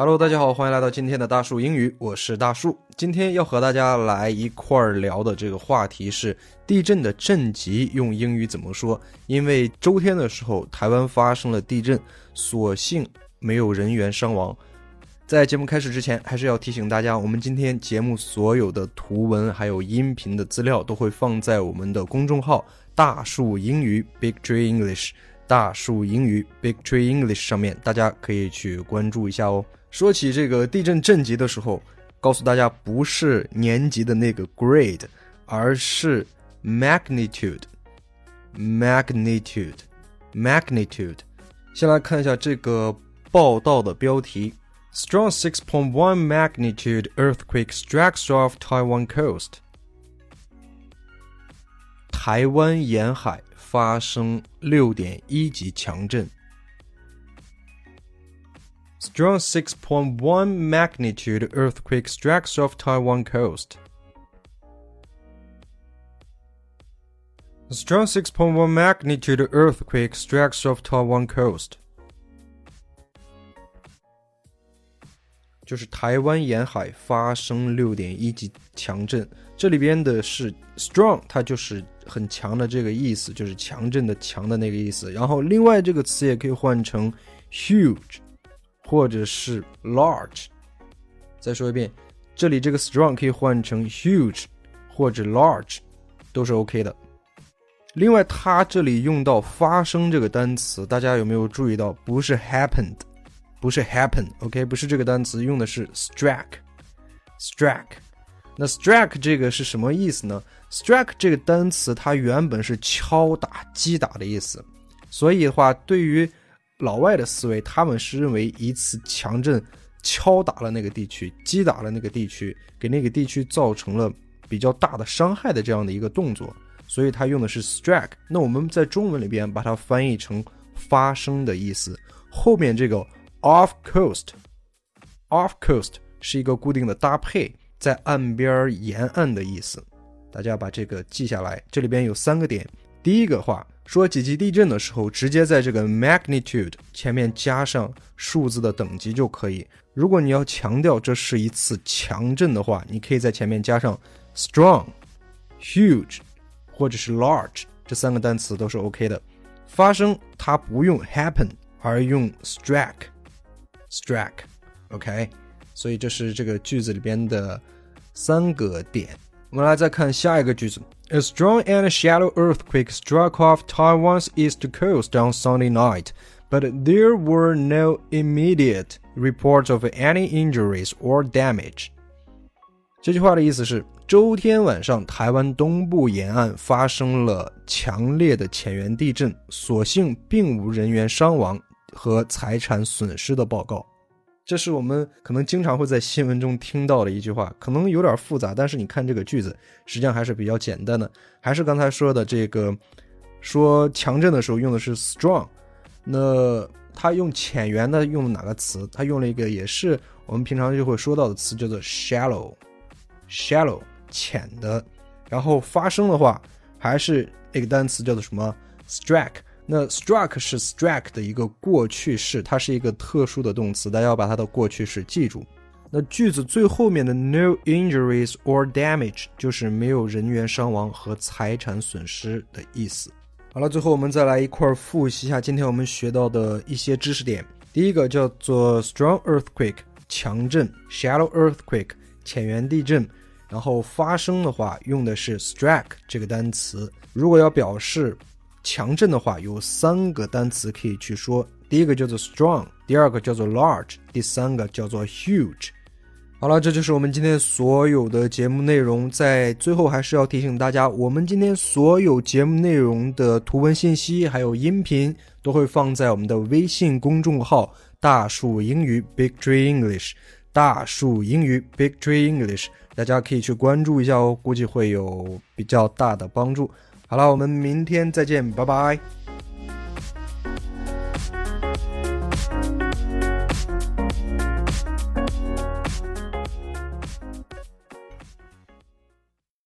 Hello，大家好，欢迎来到今天的大树英语，我是大树。今天要和大家来一块儿聊的这个话题是地震的震级用英语怎么说？因为周天的时候台湾发生了地震，所幸没有人员伤亡。在节目开始之前，还是要提醒大家，我们今天节目所有的图文还有音频的资料都会放在我们的公众号“大树英语 ”（Big Tree English）。大树英语 （Big Tree English） 上面，大家可以去关注一下哦。说起这个地震震级的时候，告诉大家不是年级的那个 grade，而是 magnitude，magnitude，magnitude。先来看一下这个报道的标题：Strong 6.1 magnitude earthquake strikes off Taiwan coast。台湾沿海发生六点一级强震。Strong 6.1 magnitude earthquake strikes off Taiwan coast. A strong 6.1 magnitude earthquake strikes off Taiwan coast. 就是台湾沿海发生六点一级强震，这里边的是 strong，它就是很强的这个意思，就是强震的强的那个意思。然后另外这个词也可以换成 huge。 或者是 large，再说一遍，这里这个 strong 可以换成 huge 或者 large，都是 OK 的。另外，它这里用到发生这个单词，大家有没有注意到？不是 happened，不是 happen，OK，不是这个单词，用的是 strike，strike。那 strike 这个是什么意思呢？strike 这个单词它原本是敲打、击打的意思，所以的话，对于老外的思维，他们是认为一次强震敲打了那个地区，击打了那个地区，给那个地区造成了比较大的伤害的这样的一个动作，所以他用的是 strike。那我们在中文里边把它翻译成发生的意思，后面这个 off coast，off coast 是一个固定的搭配，在岸边沿岸的意思，大家把这个记下来。这里边有三个点，第一个话。说几级地震的时候，直接在这个 magnitude 前面加上数字的等级就可以。如果你要强调这是一次强震的话，你可以在前面加上 strong、huge 或者是 large 这三个单词都是 OK 的。发生它不用 happen，而用 strike，strike，OK。所以这是这个句子里边的三个点。我们来再看下一个句子。A strong and shallow earthquake struck off Taiwan's east coast on Sunday night, but there were no immediate reports of any injuries or damage. 这句话的意思是，周天晚上台湾东部沿岸发生了强烈的浅源地震，所幸并无人员伤亡和财产损失的报告。 这是我们可能经常会在新闻中听到的一句话，可能有点复杂，但是你看这个句子，实际上还是比较简单的。还是刚才说的这个，说强震的时候用的是 strong，那他用浅源的用哪个词？他用了一个也是我们平常就会说到的词，叫做 shallow，shallow 浅的。然后发生的话，还是那个单词叫做什么 strike。那 struck 是 strike 的一个过去式，它是一个特殊的动词，大家要把它的过去式记住。那句子最后面的 no injuries or damage 就是没有人员伤亡和财产损失的意思。好了，最后我们再来一块儿复习一下今天我们学到的一些知识点。第一个叫做 strong earthquake 强震，shallow earthquake 浅源地震。然后发生的话用的是 strike 这个单词。如果要表示强震的话，有三个单词可以去说。第一个叫做 strong，第二个叫做 large，第三个叫做 huge。好了，这就是我们今天所有的节目内容。在最后，还是要提醒大家，我们今天所有节目内容的图文信息还有音频都会放在我们的微信公众号“大树英语 ”（Big Tree English）。大树英语 （Big Tree English），大家可以去关注一下哦，估计会有比较大的帮助。好了，我们明天再见，拜拜。